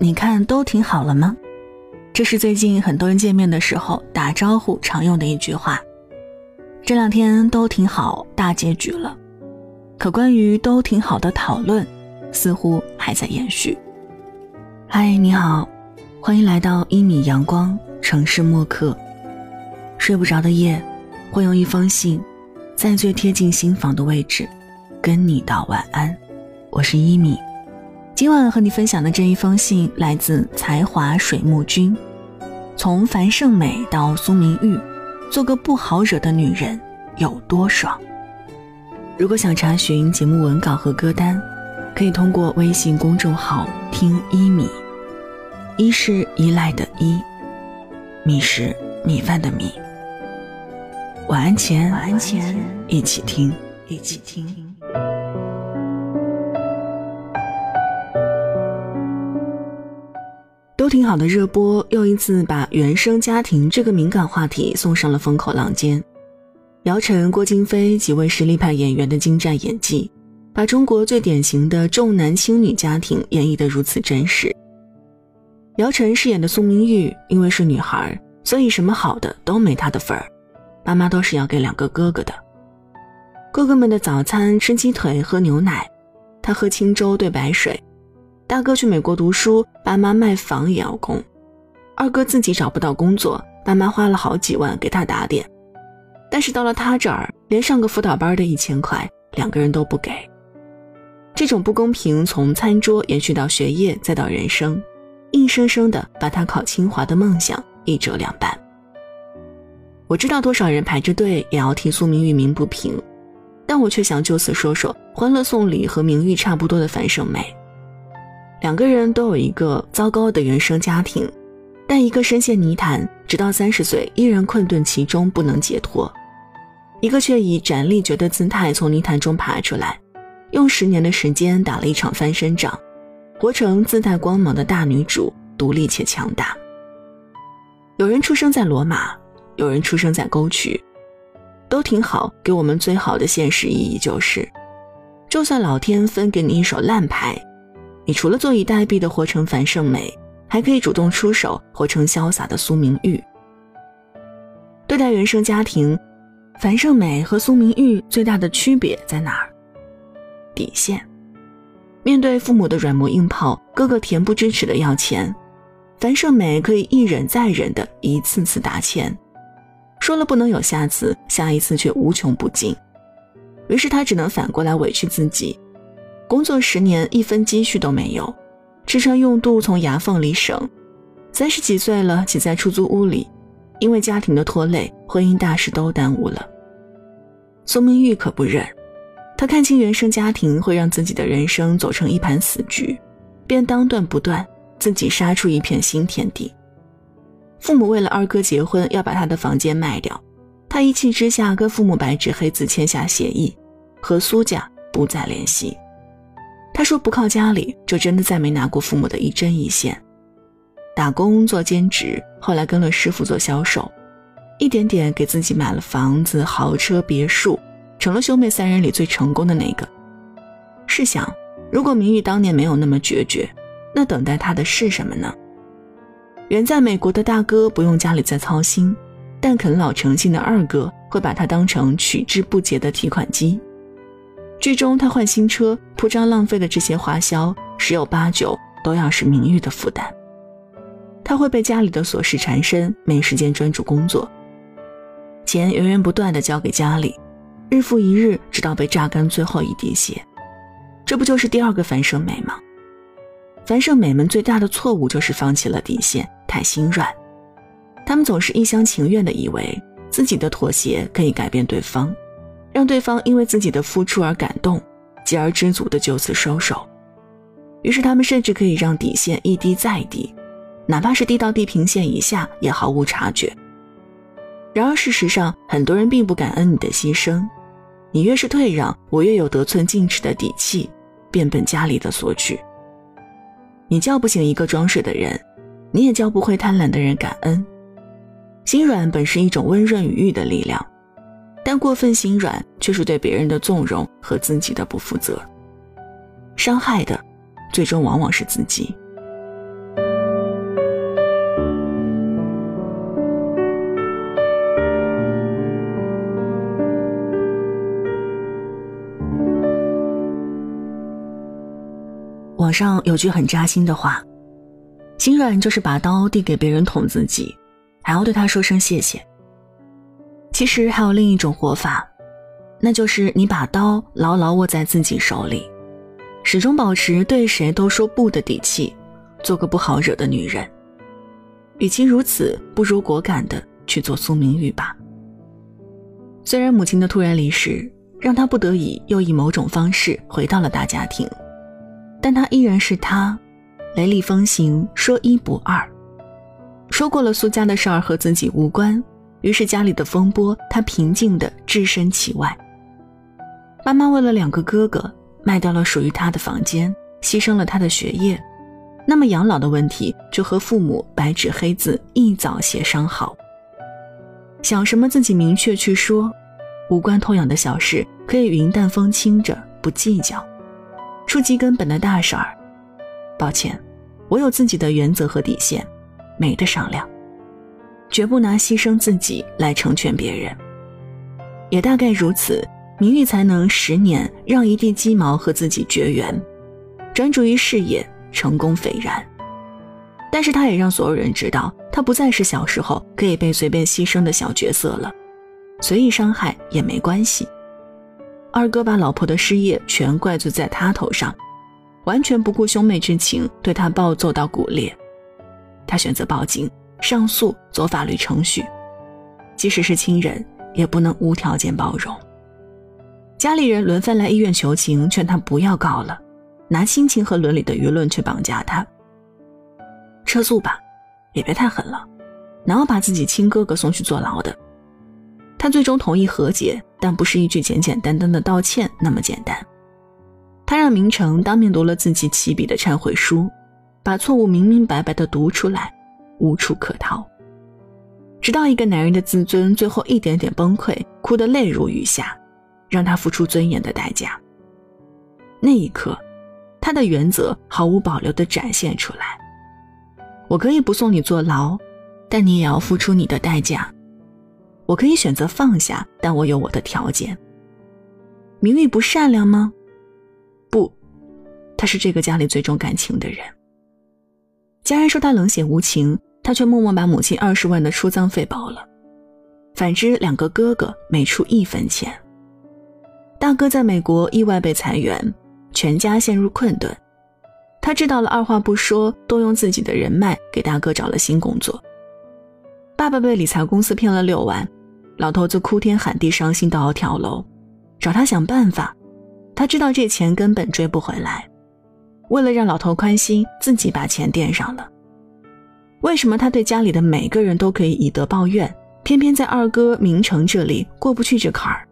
你看都挺好了吗？这是最近很多人见面的时候打招呼常用的一句话。这两天都挺好，大结局了。可关于都挺好的讨论，似乎还在延续。嗨，你好，欢迎来到一米阳光城市默客。睡不着的夜，会用一封信，在最贴近心房的位置，跟你道晚安。我是一米。今晚和你分享的这一封信来自才华水木君。从樊胜美到苏明玉，做个不好惹的女人有多爽？如果想查询节目文稿和歌单，可以通过微信公众号“听一米”。一是依赖的依，米是米饭的米。晚安前，晚安前，一起听，一起听。都挺好的热播，又一次把原生家庭这个敏感话题送上了风口浪尖。姚晨、郭京飞几位实力派演员的精湛演技，把中国最典型的重男轻女家庭演绎得如此真实。姚晨饰演的苏明玉，因为是女孩，所以什么好的都没她的份儿，爸妈都是要给两个哥哥的。哥哥们的早餐吃鸡腿喝牛奶，她喝清粥兑白水。大哥去美国读书，爸妈卖房也要供；二哥自己找不到工作，爸妈花了好几万给他打点。但是到了他这儿，连上个辅导班的一千块，两个人都不给。这种不公平从餐桌延续到学业，再到人生，硬生生的把他考清华的梦想一折两半。我知道多少人排着队也要替苏明玉鸣不平，但我却想就此说说《欢乐颂》里和明玉差不多的樊胜美。两个人都有一个糟糕的原生家庭，但一个深陷泥潭，直到三十岁依然困顿其中不能解脱；一个却以斩立决的姿态从泥潭中爬出来，用十年的时间打了一场翻身仗，活成自带光芒的大女主，独立且强大。有人出生在罗马，有人出生在沟渠，都挺好。给我们最好的现实意义就是，就算老天分给你一手烂牌。你除了坐以待毙的活成樊胜美，还可以主动出手活成潇洒的苏明玉。对待原生家庭，樊胜美和苏明玉最大的区别在哪儿？底线。面对父母的软磨硬泡，哥哥恬不知耻的要钱，樊胜美可以一忍再忍的一次次打钱，说了不能有下次，下一次却无穷不尽，于是她只能反过来委屈自己。工作十年，一分积蓄都没有，吃穿用度从牙缝里省。三十几岁了，挤在出租屋里，因为家庭的拖累，婚姻大事都耽误了。苏明玉可不忍，他看清原生家庭会让自己的人生走成一盘死局，便当断不断，自己杀出一片新天地。父母为了二哥结婚要把他的房间卖掉，他一气之下跟父母白纸黑字签下协议，和苏家不再联系。他说不靠家里，就真的再没拿过父母的一针一线。打工做兼职，后来跟了师傅做销售，一点点给自己买了房子、豪车、别墅，成了兄妹三人里最成功的那个。试想，如果明玉当年没有那么决绝，那等待他的是什么呢？远在美国的大哥不用家里再操心，但啃老成性的二哥会把他当成取之不竭的提款机。剧中他换新车铺张浪费的这些花销，十有八九都要是名誉的负担。他会被家里的琐事缠身，没时间专注工作，钱源源不断的交给家里，日复一日，直到被榨干最后一滴血。这不就是第二个樊胜美吗？樊胜美们最大的错误就是放弃了底线，太心软。他们总是一厢情愿的以为自己的妥协可以改变对方。让对方因为自己的付出而感动，继而知足的就此收手。于是他们甚至可以让底线一低再低，哪怕是低到地平线以下也毫无察觉。然而事实上，很多人并不感恩你的牺牲。你越是退让，我越有得寸进尺的底气，变本加厉的索取。你叫不醒一个装睡的人，你也教不会贪婪的人感恩。心软本是一种温润与欲的力量。但过分心软却是对别人的纵容和自己的不负责。伤害的最终往往是自己。网上有句很扎心的话心软就是把刀递给别人捅自己还要对他说声谢谢。其实还有另一种活法，那就是你把刀牢牢握在自己手里，始终保持对谁都说不的底气，做个不好惹的女人。与其如此，不如果敢的去做苏明玉吧。虽然母亲的突然离世让他不得已又以某种方式回到了大家庭，但他依然是他，雷厉风行，说一不二。说过了苏家的事儿和自己无关，于是家里的风波他平静地置身其外。妈妈为了两个哥哥卖掉了属于他的房间，牺牲了他的学业，那么养老的问题就和父母白纸黑字一早协商好。想什么自己明确去说，无关痛痒的小事可以云淡风轻着不计较，触及根本的大事儿，抱歉，我有自己的原则和底线，没得商量，绝不拿牺牲自己来成全别人。也大概如此，明玉才能十年让一地鸡毛和自己绝缘，专注于事业，成功斐然。但是他也让所有人知道，他不再是小时候可以被随便牺牲的小角色了，随意伤害也没关系。二哥把老婆的失业全怪罪在他头上，完全不顾兄妹之情，对他暴揍到骨裂。他选择报警、上诉、走法律程序，即使是亲人，也不能无条件包容。家里人轮番来医院求情，劝他不要告了，拿亲情和伦理的舆论去绑架他。撤诉吧，也别太狠了，哪有把自己亲哥哥送去坐牢的？他最终同意和解，但不是一句简简单单的道歉那么简单。他让明成当面读了自己起笔的忏悔书，把错误明明白白的读出来，无处可逃。直到一个男人的自尊最后一点点崩溃，哭得泪如雨下，让他付出尊严的代价。那一刻，他的原则毫无保留地展现出来。我可以不送你坐牢，但你也要付出你的代价。我可以选择放下，但我有我的条件。明玉不善良吗？不，他是这个家里最重感情的人。家人说他冷血无情，他却默默把母亲二十万的出葬费包了。反之，两个哥哥没出一分钱。大哥在美国意外被裁员，全家陷入困顿。他知道了，二话不说，动用自己的人脉给大哥找了新工作。爸爸被理财公司骗了六万，老头子哭天喊地，伤心到要跳楼，找他想办法。他知道这钱根本追不回来，为了让老头宽心，自己把钱垫上了。为什么他对家里的每个人都可以以德报怨，偏偏在二哥明成这里过不去这坎儿？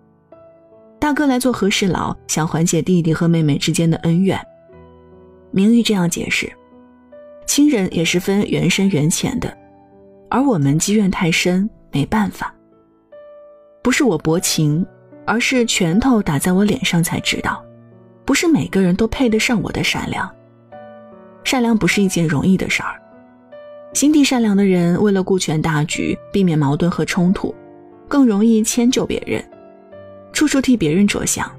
大哥来做和事佬，想缓解弟弟和妹妹之间的恩怨。明玉这样解释：“亲人也是分缘深缘浅的，而我们积怨太深，没办法。不是我薄情，而是拳头打在我脸上才知道，不是每个人都配得上我的善良。善良不是一件容易的事儿，心地善良的人为了顾全大局，避免矛盾和冲突，更容易迁就别人，处处替别人着想。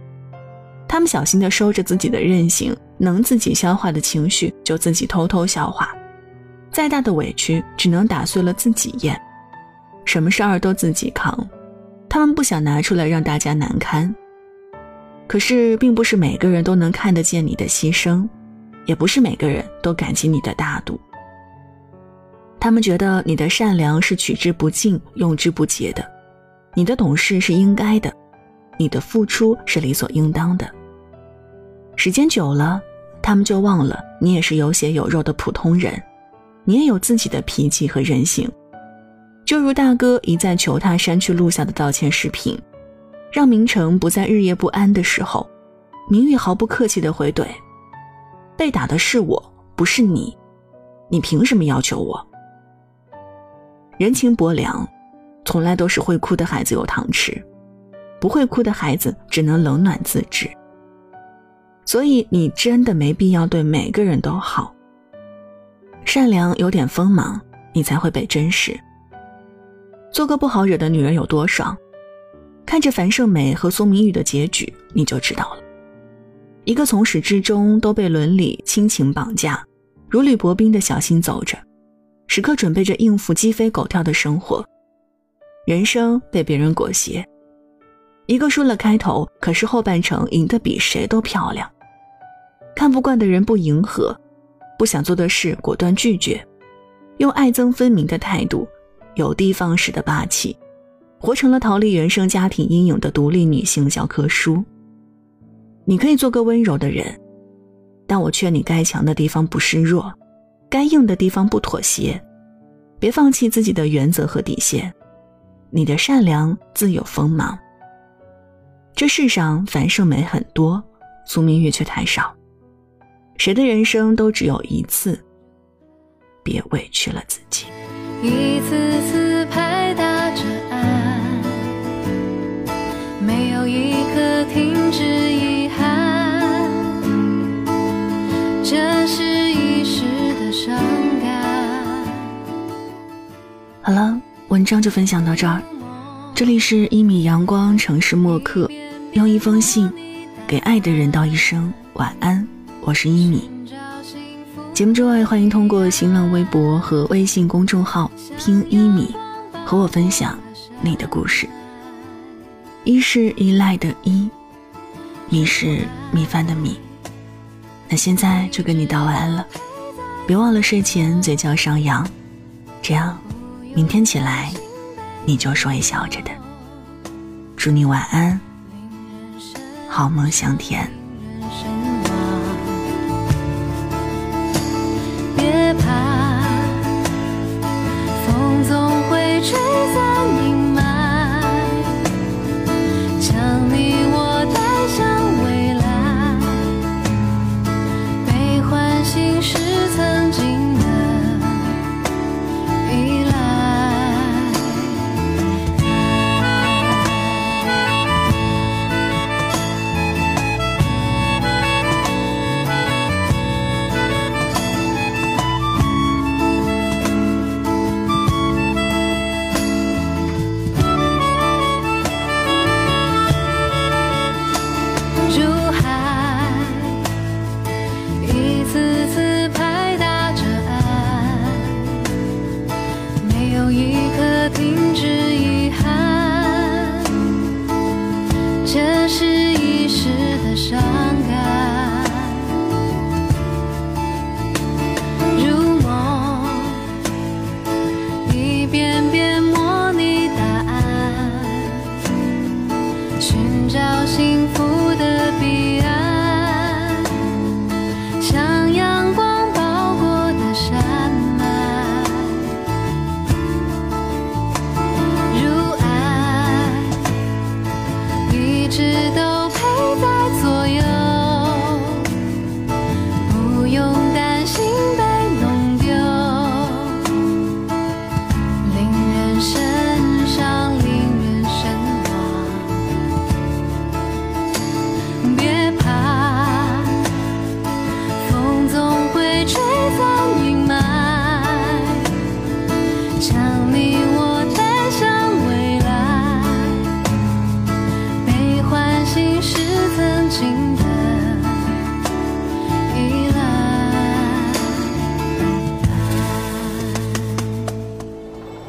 他们小心地收着自己的任性。”能自己消化的情绪就自己偷偷消化，再大的委屈只能打碎了自己咽，什么事儿都自己扛。他们不想拿出来让大家难堪，可是并不是每个人都能看得见你的牺牲，也不是每个人都感激你的大度。他们觉得你的善良是取之不尽、用之不竭的，你的懂事是应该的，你的付出是理所应当的。时间久了，他们就忘了你也是有血有肉的普通人，你也有自己的脾气和人性。就如大哥一再求他删去录下的道歉视频，让明成不再日夜不安的时候，明玉毫不客气地回怼：“被打的是我，不是你，你凭什么要求我？”人情薄凉，从来都是会哭的孩子有糖吃，不会哭的孩子只能冷暖自知。所以你真的没必要对每个人都好。善良有点锋芒，你才会被珍视。做个不好惹的女人有多爽？看着樊胜美和苏明玉的结局，你就知道了。一个从始至终都被伦理、亲情绑架，如履薄冰的小心走着，时刻准备着应付鸡飞狗跳的生活。人生被别人裹挟，一个输了开头，可是后半程赢得比谁都漂亮。看不惯的人不迎合，不想做的事果断拒绝，用爱憎分明的态度，有的放矢的霸气，活成了逃离原生家庭阴影的独立女性教科书。你可以做个温柔的人，但我劝你该强的地方不示弱，该硬的地方不妥协，别放弃自己的原则和底线。你的善良自有锋芒。这世上繁盛美很多，苏明月却太少。谁的人生都只有一次，别委屈了自己。一次次文章就分享到这儿。这里是一米阳光城市默客，用一封信给爱的人道一声晚安。我是一米。节目之外，欢迎通过新浪微博和微信公众号“听一米”和我分享你的故事。一是依赖的依，米是米饭的米。那现在就跟你道晚安了，别忘了睡前嘴角上扬，这样明天起来你就是微笑着的。祝你晚安，好梦香甜。